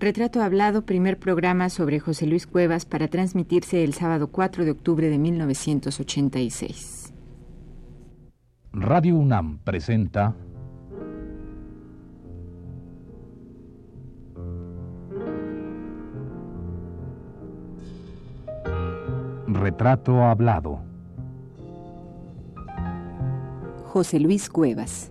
Retrato Hablado, primer programa sobre José Luis Cuevas para transmitirse el sábado 4 de octubre de 1986. Radio UNAM presenta Retrato Hablado. José Luis Cuevas.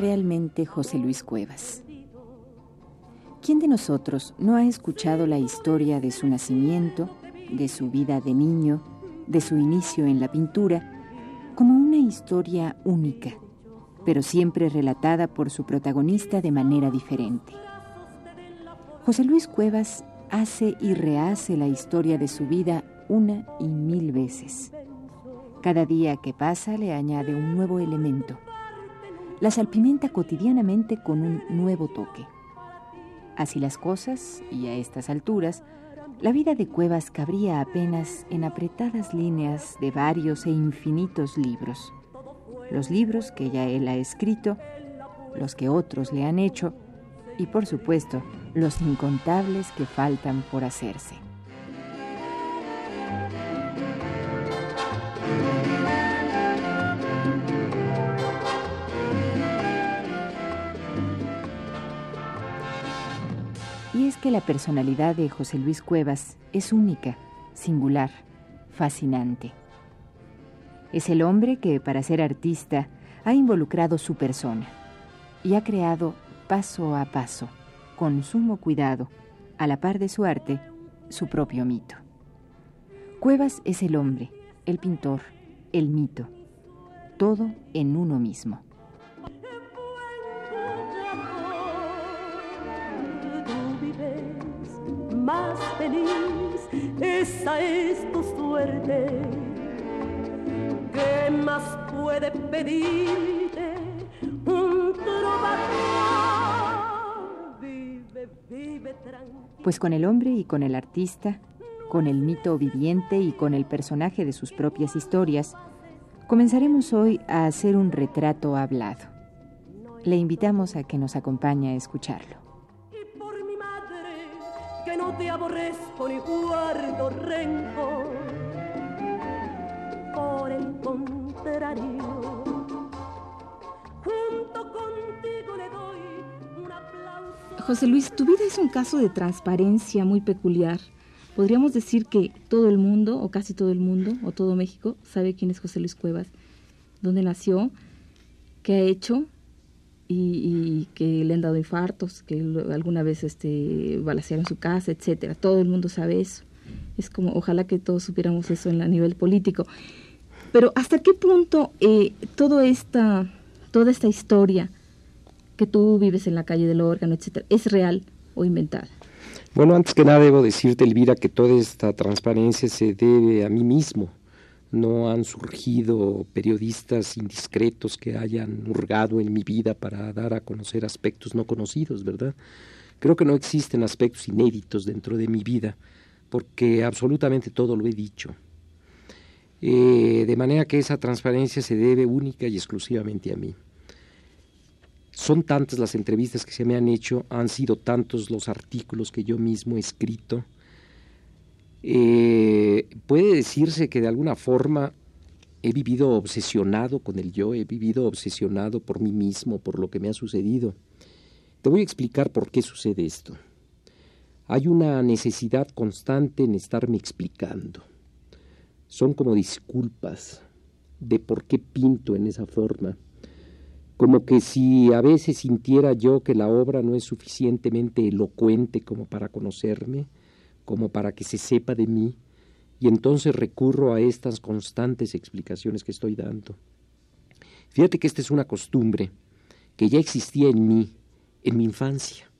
Realmente José Luis Cuevas? ¿Quién de nosotros no ha escuchado la historia de su nacimiento, de su vida de niño, de su inicio en la pintura, como una historia única, pero siempre relatada por su protagonista de manera diferente? José Luis Cuevas hace y rehace la historia de su vida una y mil veces. Cada día que pasa le añade un nuevo elemento la salpimenta cotidianamente con un nuevo toque. Así las cosas, y a estas alturas, la vida de Cuevas cabría apenas en apretadas líneas de varios e infinitos libros. Los libros que ya él ha escrito, los que otros le han hecho, y por supuesto, los incontables que faltan por hacerse. Que la personalidad de José Luis Cuevas es única, singular, fascinante. Es el hombre que, para ser artista, ha involucrado su persona y ha creado paso a paso, con sumo cuidado, a la par de su arte, su propio mito. Cuevas es el hombre, el pintor, el mito, todo en uno mismo. Más feliz, esa es tu suerte. ¿Qué más puede un? Vive, vive tranquilo. Pues con el hombre y con el artista, con el mito viviente y con el personaje de sus propias historias, comenzaremos hoy a hacer un retrato hablado. Le invitamos a que nos acompañe a escucharlo no te aborrezco ni guardo rencor. Por el junto contigo le doy un aplauso. José Luis, tu vida es un caso de transparencia muy peculiar. Podríamos decir que todo el mundo, o casi todo el mundo, o todo México, sabe quién es José Luis Cuevas, dónde nació, qué ha hecho, y, que le han dado infartos, que alguna vez este, balacearon su casa, etcétera. Todo el mundo sabe eso. Es como, ojalá que todos supiéramos eso en a nivel político. Pero ¿hasta qué punto eh, toda, esta, toda esta historia que tú vives en la calle del órgano, etcétera, es real o inventada? Bueno, antes que nada debo decirte, Elvira, que toda esta transparencia se debe a mí mismo no han surgido periodistas indiscretos que hayan hurgado en mi vida para dar a conocer aspectos no conocidos, ¿verdad? Creo que no existen aspectos inéditos dentro de mi vida, porque absolutamente todo lo he dicho. Eh, de manera que esa transparencia se debe única y exclusivamente a mí. Son tantas las entrevistas que se me han hecho, han sido tantos los artículos que yo mismo he escrito, eh, puede decirse que de alguna forma he vivido obsesionado con el yo, he vivido obsesionado por mí mismo, por lo que me ha sucedido. Te voy a explicar por qué sucede esto. Hay una necesidad constante en estarme explicando. Son como disculpas de por qué pinto en esa forma. Como que si a veces sintiera yo que la obra no es suficientemente elocuente como para conocerme, como para que se sepa de mí, y entonces recurro a estas constantes explicaciones que estoy dando. Fíjate que esta es una costumbre que ya existía en mí, en mi infancia.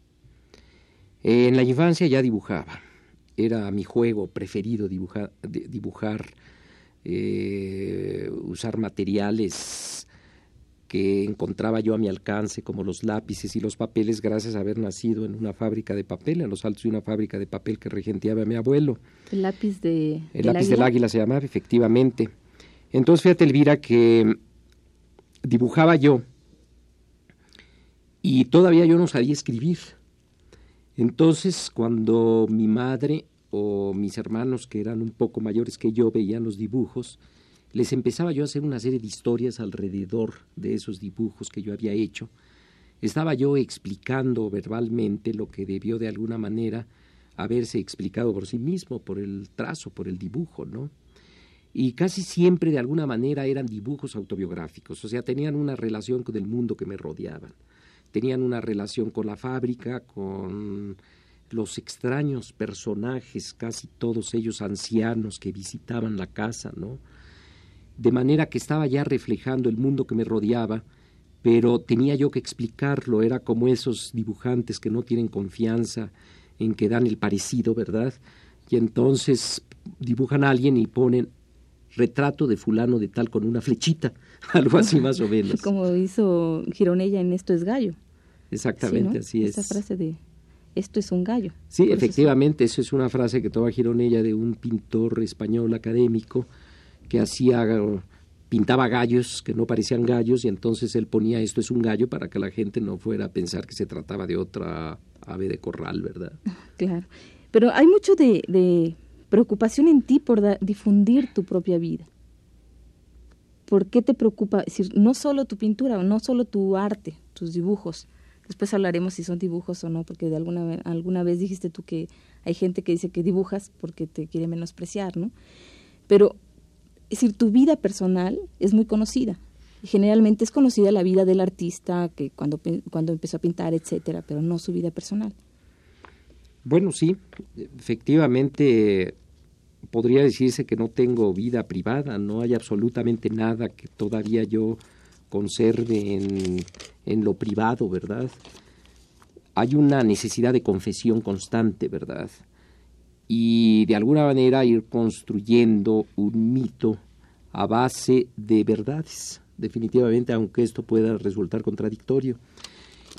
En la infancia ya dibujaba, era mi juego preferido dibujar, dibujar eh, usar materiales que encontraba yo a mi alcance, como los lápices y los papeles, gracias a haber nacido en una fábrica de papel, en los altos de una fábrica de papel que regenteaba mi abuelo. El lápiz de El lápiz del águila se llamaba, efectivamente. Entonces, fíjate, Elvira, que dibujaba yo y todavía yo no sabía escribir. Entonces, cuando mi madre o mis hermanos que eran un poco mayores que yo veían los dibujos, les empezaba yo a hacer una serie de historias alrededor de esos dibujos que yo había hecho. Estaba yo explicando verbalmente lo que debió de alguna manera haberse explicado por sí mismo, por el trazo, por el dibujo, ¿no? Y casi siempre de alguna manera eran dibujos autobiográficos, o sea, tenían una relación con el mundo que me rodeaban, tenían una relación con la fábrica, con los extraños personajes, casi todos ellos ancianos que visitaban la casa, ¿no? De manera que estaba ya reflejando el mundo que me rodeaba, pero tenía yo que explicarlo, era como esos dibujantes que no tienen confianza en que dan el parecido, ¿verdad? Y entonces dibujan a alguien y ponen retrato de fulano de tal con una flechita, algo así más o menos. Como hizo Gironella en Esto es gallo. Exactamente, así es. Esa frase de esto es un gallo. Sí, efectivamente, eso es una frase que toma Gironella de un pintor español académico que hacía pintaba gallos que no parecían gallos y entonces él ponía esto es un gallo para que la gente no fuera a pensar que se trataba de otra ave de corral, ¿verdad? Claro. Pero hay mucho de, preocupación en ti por difundir tu propia vida. ¿Por qué te preocupa? Decir, no solo tu pintura, no solo tu arte, tus dibujos. Después hablaremos si son dibujos o no, porque de alguna, alguna vez dijiste tú que hay gente que dice que dibujas porque te quiere menospreciar, ¿no? Pero es decir, tu vida personal es muy conocida. generalmente es conocida la vida del artista que cuando, cuando empezó a pintar, etcétera, pero no su vida personal. Bueno, sí, efectivamente podría decirse que no tengo vida privada, no hay absolutamente nada que todavía yo conserve en, en lo privado, ¿verdad? Hay una necesidad de confesión constante, ¿verdad? Y de alguna manera ir construyendo un mito a base de verdades, definitivamente, aunque esto pueda resultar contradictorio.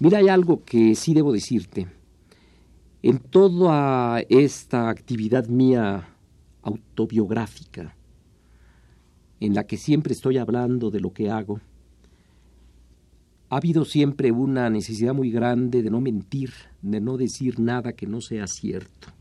Mira, hay algo que sí debo decirte. En toda esta actividad mía autobiográfica, en la que siempre estoy hablando de lo que hago, ha habido siempre una necesidad muy grande de no mentir, de no decir nada que no sea cierto.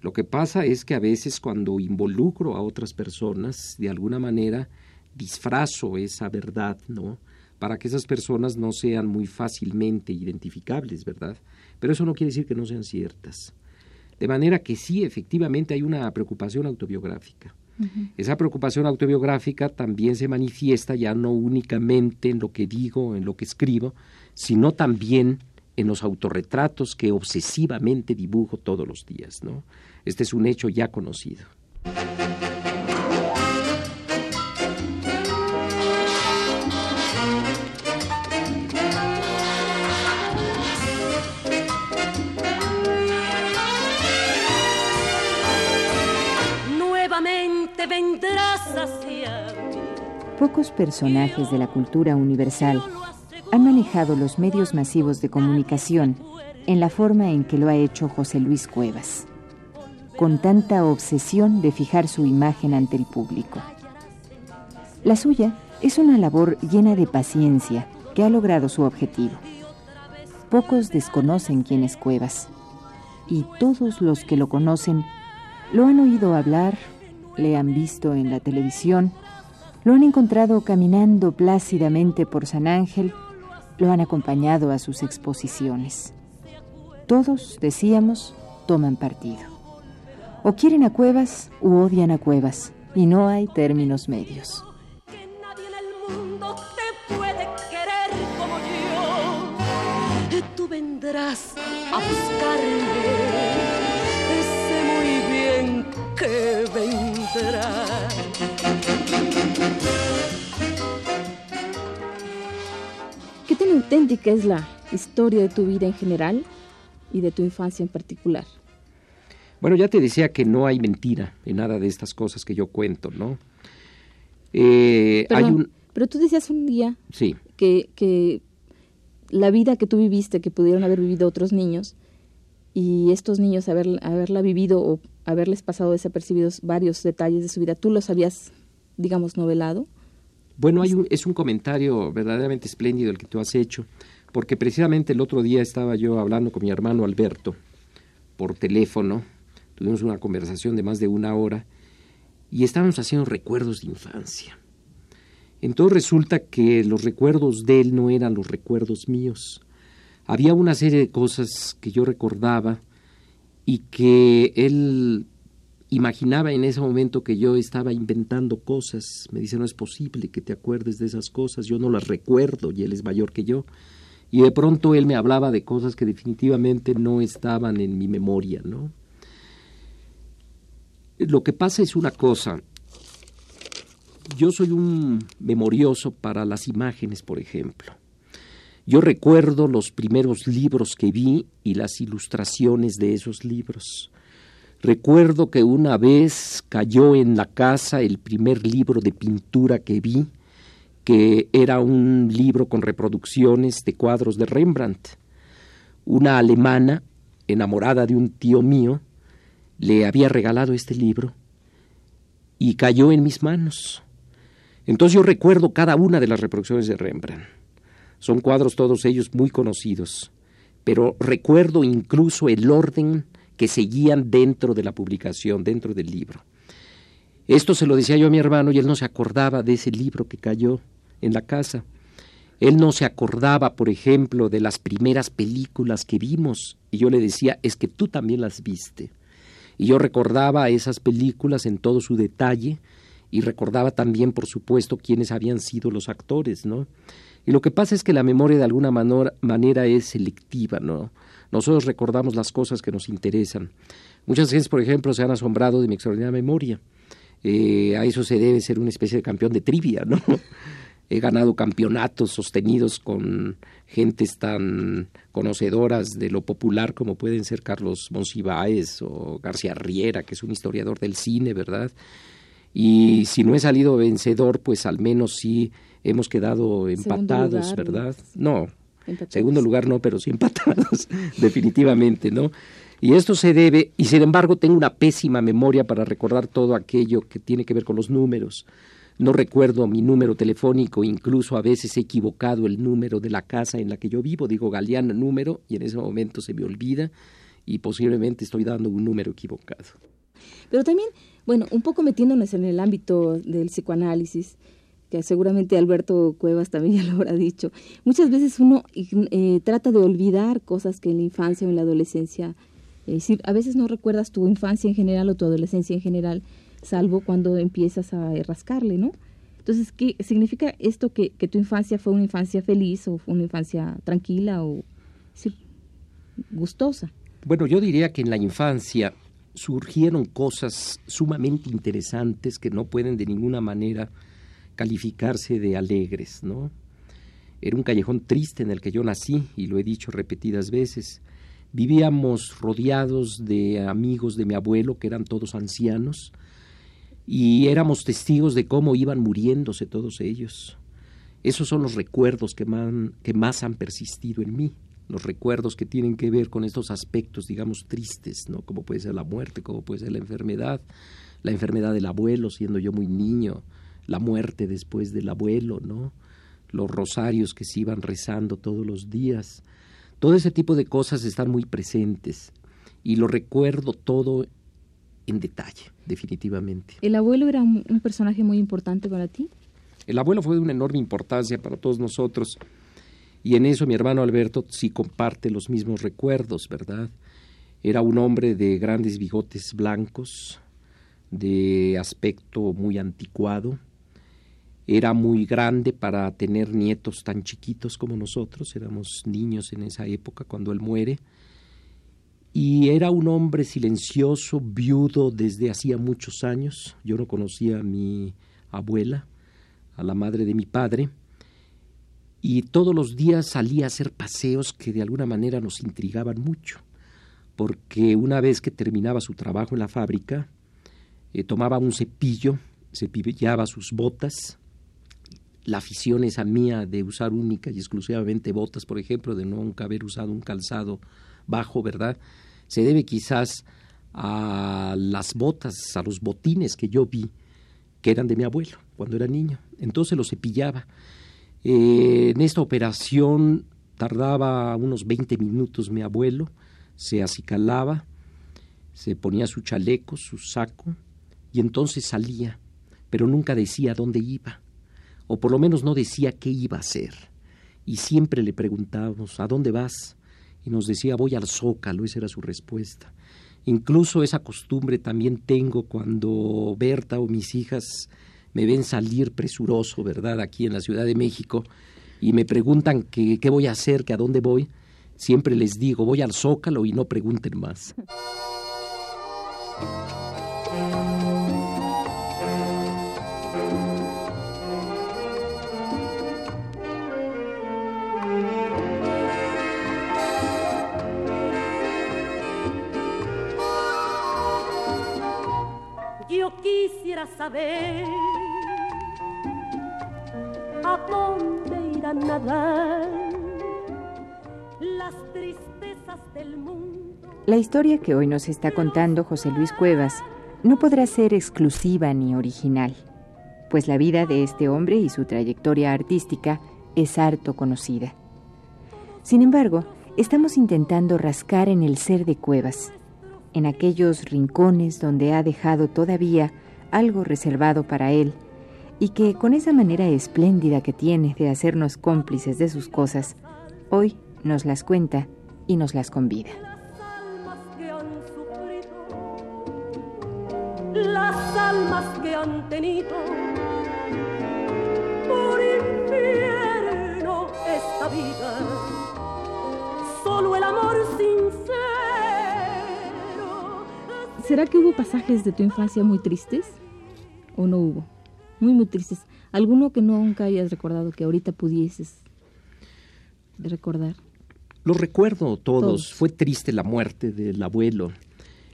Lo que pasa es que a veces cuando involucro a otras personas, de alguna manera disfrazo esa verdad, ¿no? Para que esas personas no sean muy fácilmente identificables, ¿verdad? Pero eso no quiere decir que no sean ciertas. De manera que sí, efectivamente hay una preocupación autobiográfica. Esa preocupación autobiográfica también se manifiesta ya no únicamente en lo que digo, en lo que escribo, sino también en los autorretratos que obsesivamente dibujo todos los días, ¿no? Este es un hecho ya conocido. Nuevamente vendrás hacia Pocos personajes de la cultura universal han manejado los medios masivos de comunicación en la forma en que lo ha hecho José Luis Cuevas con tanta obsesión de fijar su imagen ante el público. La suya es una labor llena de paciencia que ha logrado su objetivo. Pocos desconocen quién es Cuevas, y todos los que lo conocen lo han oído hablar, le han visto en la televisión, lo han encontrado caminando plácidamente por San Ángel, lo han acompañado a sus exposiciones. Todos, decíamos, toman partido. O quieren a Cuevas u odian a Cuevas, y no hay términos medios. Que nadie en el mundo te puede querer como yo. Tú vendrás a buscarme ese muy que vendrá. ¿Qué tan auténtica es la historia de tu vida en general y de tu infancia en particular? Bueno, ya te decía que no hay mentira en nada de estas cosas que yo cuento, ¿no? Eh, hay un... Pero tú decías un día sí. que, que la vida que tú viviste, que pudieron haber vivido otros niños, y estos niños haber, haberla vivido o haberles pasado desapercibidos varios detalles de su vida, ¿tú los habías, digamos, novelado? Bueno, hay un, es un comentario verdaderamente espléndido el que tú has hecho, porque precisamente el otro día estaba yo hablando con mi hermano Alberto por teléfono, tuvimos una conversación de más de una hora y estábamos haciendo recuerdos de infancia. Entonces resulta que los recuerdos de él no eran los recuerdos míos. Había una serie de cosas que yo recordaba y que él imaginaba en ese momento que yo estaba inventando cosas. Me dice, no es posible que te acuerdes de esas cosas, yo no las recuerdo y él es mayor que yo. Y de pronto él me hablaba de cosas que definitivamente no estaban en mi memoria, ¿no? Lo que pasa es una cosa, yo soy un memorioso para las imágenes, por ejemplo. Yo recuerdo los primeros libros que vi y las ilustraciones de esos libros. Recuerdo que una vez cayó en la casa el primer libro de pintura que vi, que era un libro con reproducciones de cuadros de Rembrandt. Una alemana, enamorada de un tío mío, le había regalado este libro y cayó en mis manos. Entonces yo recuerdo cada una de las reproducciones de Rembrandt. Son cuadros todos ellos muy conocidos, pero recuerdo incluso el orden que seguían dentro de la publicación, dentro del libro. Esto se lo decía yo a mi hermano y él no se acordaba de ese libro que cayó en la casa. Él no se acordaba, por ejemplo, de las primeras películas que vimos. Y yo le decía, es que tú también las viste. Y yo recordaba esas películas en todo su detalle, y recordaba también, por supuesto, quiénes habían sido los actores, ¿no? Y lo que pasa es que la memoria de alguna manera es selectiva, ¿no? Nosotros recordamos las cosas que nos interesan. Muchas veces, por ejemplo, se han asombrado de mi extraordinaria memoria. Eh, a eso se debe ser una especie de campeón de trivia, ¿no? He ganado campeonatos sostenidos con gentes tan conocedoras de lo popular como pueden ser Carlos Monsiváis o García Riera, que es un historiador del cine, ¿verdad? y si no he salido vencedor, pues al menos sí hemos quedado empatados, ¿verdad? No, segundo lugar no, pero sí empatados, definitivamente, ¿no? Y esto se debe, y sin embargo tengo una pésima memoria para recordar todo aquello que tiene que ver con los números. No recuerdo mi número telefónico, incluso a veces he equivocado el número de la casa en la que yo vivo, digo Galeana número, y en ese momento se me olvida y posiblemente estoy dando un número equivocado. Pero también bueno, un poco metiéndonos en el ámbito del psicoanálisis, que seguramente Alberto Cuevas también ya lo habrá dicho, muchas veces uno eh, trata de olvidar cosas que en la infancia o en la adolescencia, es decir, a veces no recuerdas tu infancia en general o tu adolescencia en general, salvo cuando empiezas a rascarle, ¿no? Entonces, ¿qué significa esto que, que tu infancia fue una infancia feliz o fue una infancia tranquila o gustosa? Bueno, yo diría que en la infancia surgieron cosas sumamente interesantes que no pueden de ninguna manera calificarse de alegres, ¿no? Era un callejón triste en el que yo nací y lo he dicho repetidas veces. Vivíamos rodeados de amigos de mi abuelo que eran todos ancianos y éramos testigos de cómo iban muriéndose todos ellos. Esos son los recuerdos que que más han persistido en mí los recuerdos que tienen que ver con estos aspectos, digamos, tristes, ¿no? Como puede ser la muerte, como puede ser la enfermedad, la enfermedad del abuelo, siendo yo muy niño, la muerte después del abuelo, ¿no? Los rosarios que se iban rezando todos los días. Todo ese tipo de cosas están muy presentes y lo recuerdo todo en detalle, definitivamente. ¿El abuelo era un personaje muy importante para ti? El abuelo fue de una enorme importancia para todos nosotros y en eso mi hermano Alberto sí comparte los mismos recuerdos, ¿verdad? Era un hombre de grandes bigotes blancos, de aspecto muy anticuado, era muy grande para tener nietos tan chiquitos como nosotros, éramos niños en esa época cuando él muere, y era un hombre silencioso, viudo desde hacía muchos años. Yo no conocía a mi abuela, a la madre de mi padre, y todos los días salía a hacer paseos que de alguna manera nos intrigaban mucho, porque una vez que terminaba su trabajo en la fábrica, eh, tomaba un cepillo, cepillaba sus botas, la afición esa mía de usar única y exclusivamente botas, por ejemplo, de nunca haber usado un calzado bajo, ¿verdad? Se debe quizás a las botas, a los botines que yo vi, que eran de mi abuelo cuando era niño. Entonces los cepillaba. Eh, en esta operación tardaba unos 20 minutos mi abuelo, se acicalaba, se ponía su chaleco, su saco, y entonces salía, pero nunca decía dónde iba o por lo menos no decía qué iba a hacer. Y siempre le preguntábamos, ¿a dónde vas? Y nos decía, voy al zócalo, esa era su respuesta. Incluso esa costumbre también tengo cuando Berta o mis hijas me ven salir presuroso, ¿verdad?, aquí en la Ciudad de México, y me preguntan qué, qué voy a hacer, que a dónde voy. Siempre les digo, voy al zócalo y no pregunten más. saber a dónde irán nadar las tristezas del mundo. La historia que hoy nos está contando José Luis Cuevas no podrá ser exclusiva ni original, pues la vida de este hombre y su trayectoria artística es harto conocida. Sin embargo, estamos intentando rascar en el ser de Cuevas, en aquellos rincones donde ha dejado todavía algo reservado para él, y que con esa manera espléndida que tiene de hacernos cómplices de sus cosas, hoy nos las cuenta y nos las convida. Las almas que han tenido por infierno esta vida, solo el amor sincero. ¿Será que hubo pasajes de tu infancia muy tristes? o no hubo? Muy, muy tristes. ¿Alguno que nunca hayas recordado que ahorita pudieses recordar? Los recuerdo todos. Fue triste la muerte del abuelo.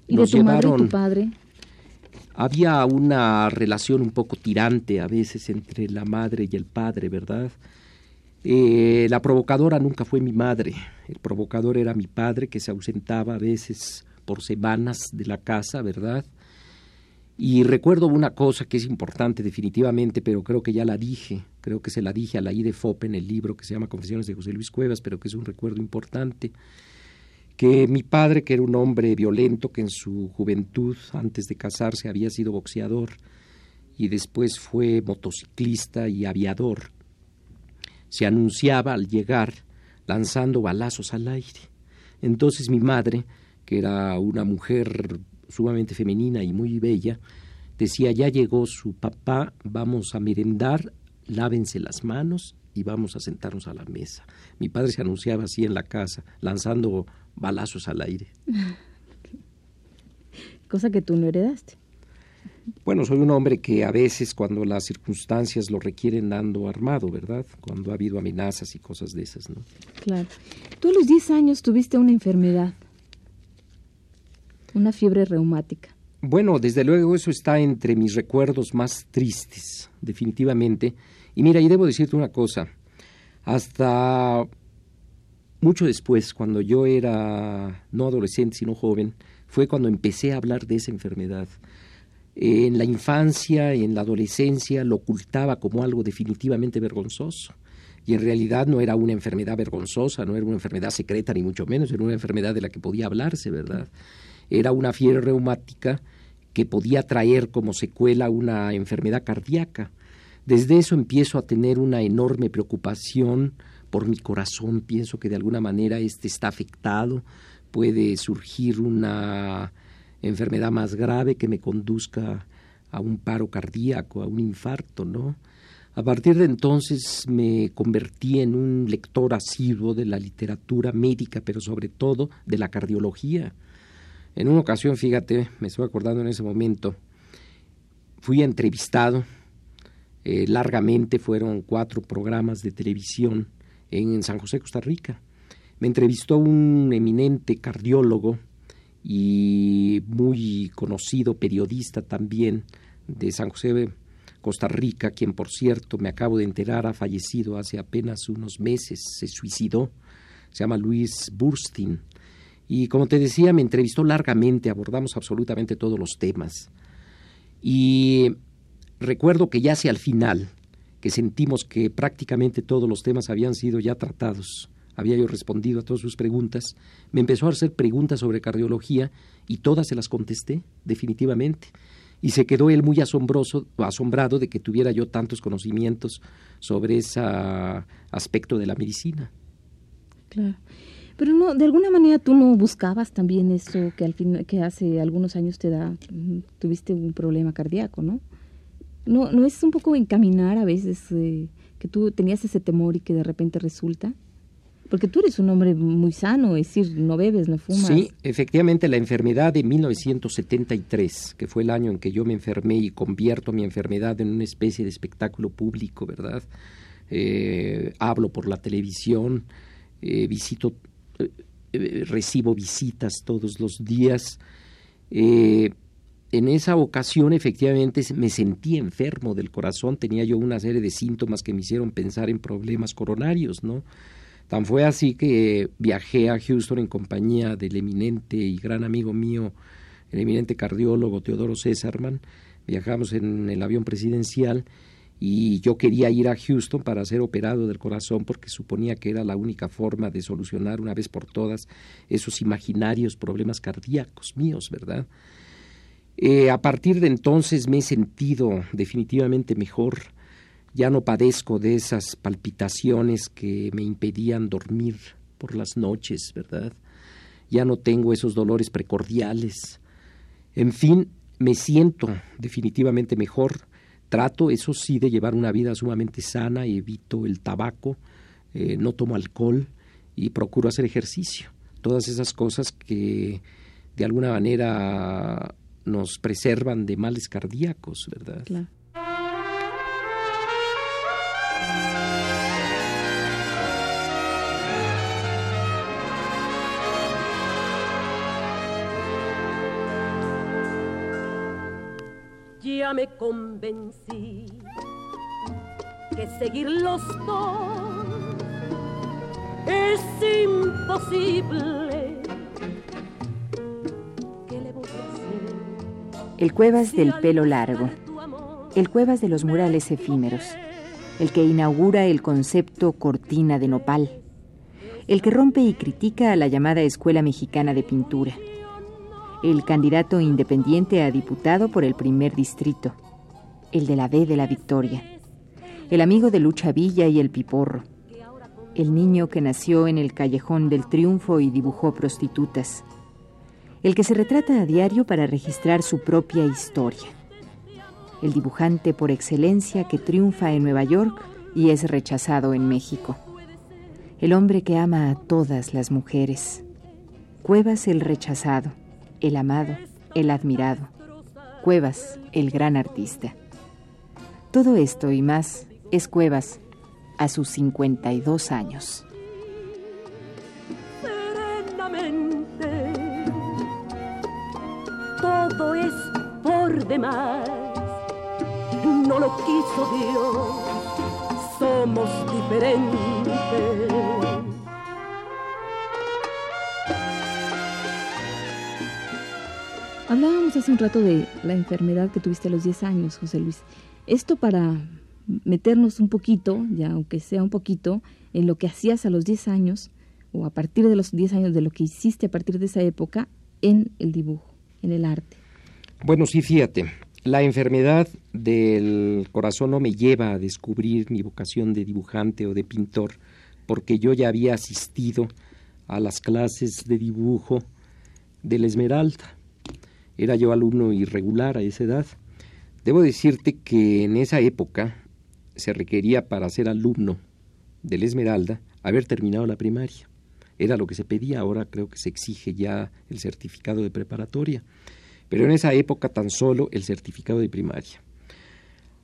¿Y de tu madre y tu padre? Había una relación un poco tirante a veces entre la madre y el padre, ¿verdad? Eh, la provocadora nunca fue mi madre. El provocador era mi padre que se ausentaba a veces por semanas de la casa, ¿verdad? Y recuerdo una cosa que es importante definitivamente, pero creo que ya la dije, creo que se la dije a la IDFOP en el libro que se llama Confesiones de José Luis Cuevas, pero que es un recuerdo importante, que mi padre, que era un hombre violento, que en su juventud, antes de casarse, había sido boxeador y después fue motociclista y aviador, se anunciaba al llegar lanzando balazos al aire. Entonces mi madre, que era una mujer sumamente femenina y muy bella, decía, ya llegó su papá, vamos a merendar, lávense las manos y vamos a sentarnos a la mesa. Mi padre se anunciaba así en la casa, lanzando balazos al aire. Cosa que tú no heredaste. Bueno, soy un hombre que a veces cuando las circunstancias lo requieren ando armado, ¿verdad? Cuando ha habido amenazas y cosas de esas, ¿no? Claro. Tú a los 10 años tuviste una enfermedad una fiebre reumática. Bueno, desde luego eso está entre mis recuerdos más tristes, definitivamente. Y mira, y debo decirte una cosa, hasta mucho después, cuando yo era no adolescente, sino joven, fue cuando empecé a hablar de esa enfermedad. En la infancia, en la adolescencia, lo ocultaba como algo definitivamente vergonzoso. Y en realidad no era una enfermedad vergonzosa, no era una enfermedad secreta, ni mucho menos, era una enfermedad de la que podía hablarse, ¿verdad? Era una fiebre reumática que podía traer como secuela una enfermedad cardíaca. Desde eso empiezo a tener una enorme preocupación por mi corazón, pienso que de alguna manera este está afectado, puede surgir una enfermedad más grave que me conduzca a un paro cardíaco, a un infarto, ¿no? A partir de entonces me convertí en un lector asiduo de la literatura médica, pero sobre todo de la cardiología. En una ocasión, fíjate, me estoy acordando en ese momento, fui entrevistado eh, largamente, fueron cuatro programas de televisión en San José, Costa Rica. Me entrevistó un eminente cardiólogo y muy conocido periodista también de San José, Costa Rica, quien por cierto me acabo de enterar ha fallecido hace apenas unos meses, se suicidó, se llama Luis Burstin. Y como te decía, me entrevistó largamente, abordamos absolutamente todos los temas. Y recuerdo que ya hacia el final, que sentimos que prácticamente todos los temas habían sido ya tratados, había yo respondido a todas sus preguntas, me empezó a hacer preguntas sobre cardiología y todas se las contesté, definitivamente y se quedó él muy asombroso, asombrado de que tuviera yo tantos conocimientos sobre ese aspecto de la medicina. Claro. Pero no, de alguna manera tú no buscabas también eso que al fin, que hace algunos años te da, mm, tuviste un problema cardíaco, ¿no? No, no es un poco encaminar a veces eh, que tú tenías ese temor y que de repente resulta. Porque tú eres un hombre muy sano, es decir, no bebes, no fumas. Sí, efectivamente, la enfermedad de 1973, que fue el año en que yo me enfermé y convierto mi enfermedad en una especie de espectáculo público, ¿verdad? Eh, hablo por la televisión, eh, visito, eh, recibo visitas todos los días. en esa ocasión, efectivamente, me sentí enfermo del corazón, tenía yo una serie de síntomas que me hicieron pensar en problemas coronarios, ¿no? Tan fue así que viajé a Houston en compañía del eminente y gran amigo mío, el eminente cardiólogo Teodoro Césarman. Viajamos en el avión presidencial y yo quería ir a Houston para ser operado del corazón porque suponía que era la única forma de solucionar una vez por todas esos imaginarios problemas cardíacos míos, ¿verdad? Eh, a partir de entonces me he sentido definitivamente mejor ya no padezco de esas palpitaciones que me impedían dormir por las noches, ¿verdad? Ya no tengo esos dolores precordiales. En fin, me siento definitivamente mejor. Trato, eso sí, de llevar una vida sumamente sana, evito el tabaco, eh, no tomo alcohol y procuro hacer ejercicio. Todas esas cosas que de alguna manera nos preservan de males cardíacos, ¿verdad? Claro. Ya me convencí que seguir los dos es imposible. El Cuevas del pelo largo. El Cuevas de los murales efímeros. El que inaugura el concepto cortina de nopal. El que rompe y critica a la llamada Escuela Mexicana de Pintura el candidato independiente a diputado por el primer distrito, el de la B de la Victoria, el amigo de Lucha Villa y el Piporro, el niño que nació en el callejón del triunfo y dibujó prostitutas, el que se retrata a diario para registrar su propia historia, el dibujante por excelencia que triunfa en Nueva York y es rechazado en México, el hombre que ama a todas las mujeres, Cuevas el rechazado, el amado, el admirado. Cuevas, el gran artista. Todo esto y más es Cuevas a sus 52 años. Serenamente, todo es por demás. No lo quiso Dios, somos diferentes. Hablábamos hace un rato de la enfermedad que tuviste a los 10 años, José Luis. Esto para meternos un poquito, ya aunque sea un poquito, en lo que hacías a los 10 años, o a partir de los 10 años, de lo que hiciste a partir de esa época en el dibujo, en el arte. Bueno, sí, fíjate, la enfermedad del corazón no me lleva a descubrir mi vocación de dibujante o de pintor, porque yo ya había asistido a las clases de dibujo de la Esmeralda era yo alumno irregular a esa edad. Debo decirte que en esa época se requería para ser alumno del Esmeralda haber terminado la primaria. Era lo que se pedía, ahora creo que se exige ya el certificado de preparatoria, pero en esa época tan solo el certificado de primaria.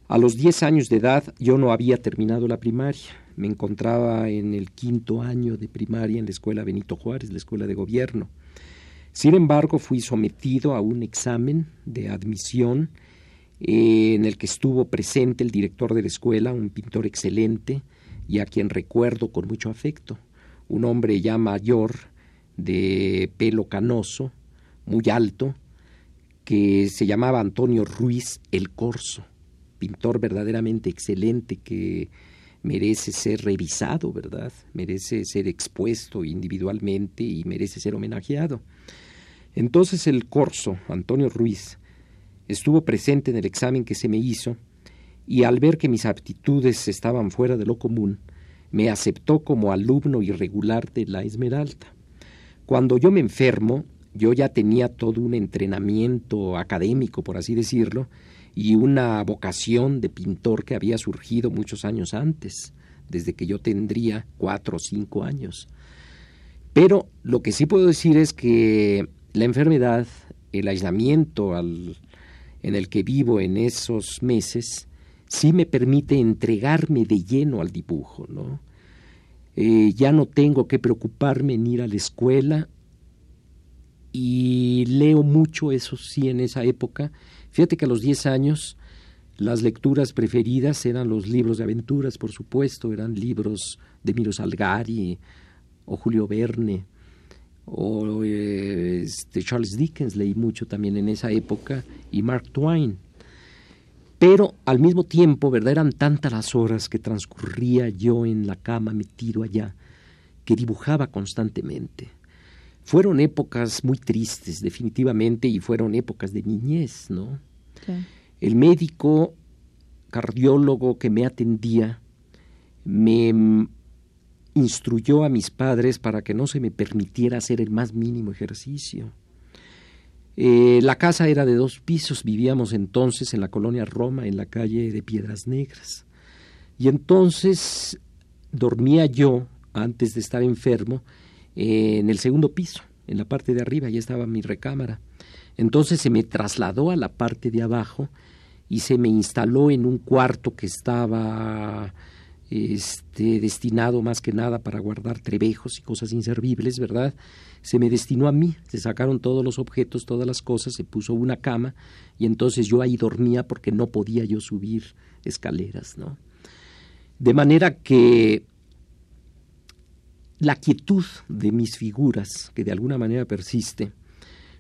A los 10 años de edad yo no había terminado la primaria, me encontraba en el quinto año de primaria en la escuela Benito Juárez, la escuela de gobierno. Sin embargo, fui sometido a un examen de admisión eh, en el que estuvo presente el director de la escuela, un pintor excelente y a quien recuerdo con mucho afecto, un hombre ya mayor, de pelo canoso, muy alto, que se llamaba Antonio Ruiz el Corso, pintor verdaderamente excelente que merece ser revisado, ¿verdad? Merece ser expuesto individualmente y merece ser homenajeado. Entonces el Corso, Antonio Ruiz, estuvo presente en el examen que se me hizo y al ver que mis aptitudes estaban fuera de lo común, me aceptó como alumno irregular de la Esmeralda. Cuando yo me enfermo, yo ya tenía todo un entrenamiento académico, por así decirlo, y una vocación de pintor que había surgido muchos años antes, desde que yo tendría cuatro o cinco años. Pero lo que sí puedo decir es que la enfermedad, el aislamiento en el que vivo en esos meses, sí me permite entregarme de lleno al dibujo, ¿no? Eh, ya no tengo que preocuparme en ir a la escuela y leo mucho, eso sí, en esa época. Fíjate que a los 10 años las lecturas preferidas eran los libros de aventuras, por supuesto, eran libros de Miro Salgari o Julio Verne o este, Charles Dickens leí mucho también en esa época y Mark Twain. Pero al mismo tiempo, ¿verdad? Eran tantas las horas que transcurría yo en la cama metido allá, que dibujaba constantemente. Fueron épocas muy tristes, definitivamente, y fueron épocas de niñez, ¿no? El médico cardiólogo que me atendía me instruyó a mis padres para que no se me permitiera hacer el más mínimo ejercicio. Eh, la casa era de dos pisos, vivíamos entonces en la colonia Roma, en la calle de Piedras Negras. Y entonces dormía yo, antes de estar enfermo, en el segundo piso, en la parte de arriba, ya estaba mi recámara. Entonces se me trasladó a la parte de abajo y se me instaló en un cuarto que estaba este, destinado más que nada para guardar trebejos y cosas inservibles, ¿verdad? Se me destinó a mí, se sacaron todos los objetos, todas las cosas, se puso una cama y entonces yo ahí dormía porque no podía yo subir escaleras, ¿no? De manera que la quietud de mis figuras, que de alguna manera persiste,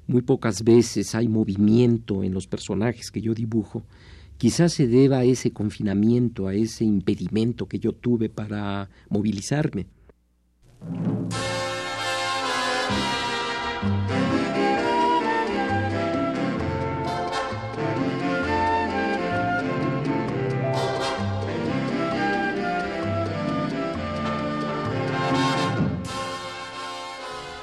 muy pocas veces hay movimiento en los personajes que yo dibujo, Quizás se deba a ese confinamiento, a ese impedimento que yo tuve para movilizarme.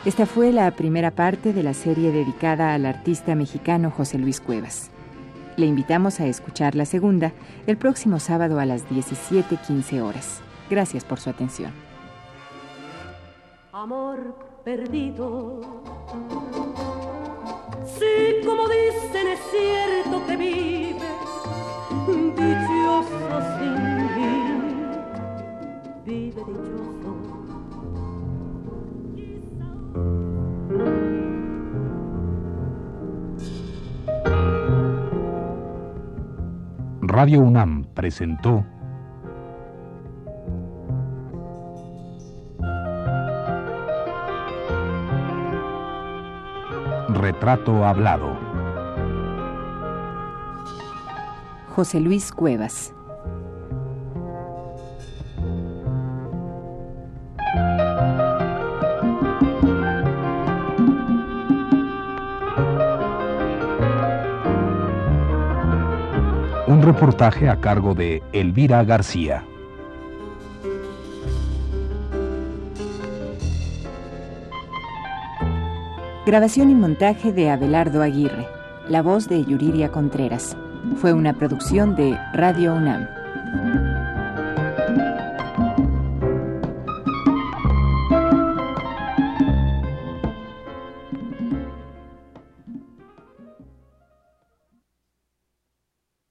Esta fue la primera parte de la serie dedicada al artista mexicano José Luis Cuevas. Le invitamos a escuchar la segunda el próximo sábado a las 17:15 horas. Gracias por su atención. Amor perdido. Sí, como dicen, es cierto que vive dichoso sin. Vive dichoso. Radio UNAM presentó Retrato Hablado. José Luis Cuevas. Reportaje a cargo de Elvira García. Grabación y montaje de Abelardo Aguirre. La voz de Yuriria Contreras. Fue una producción de Radio UNAM.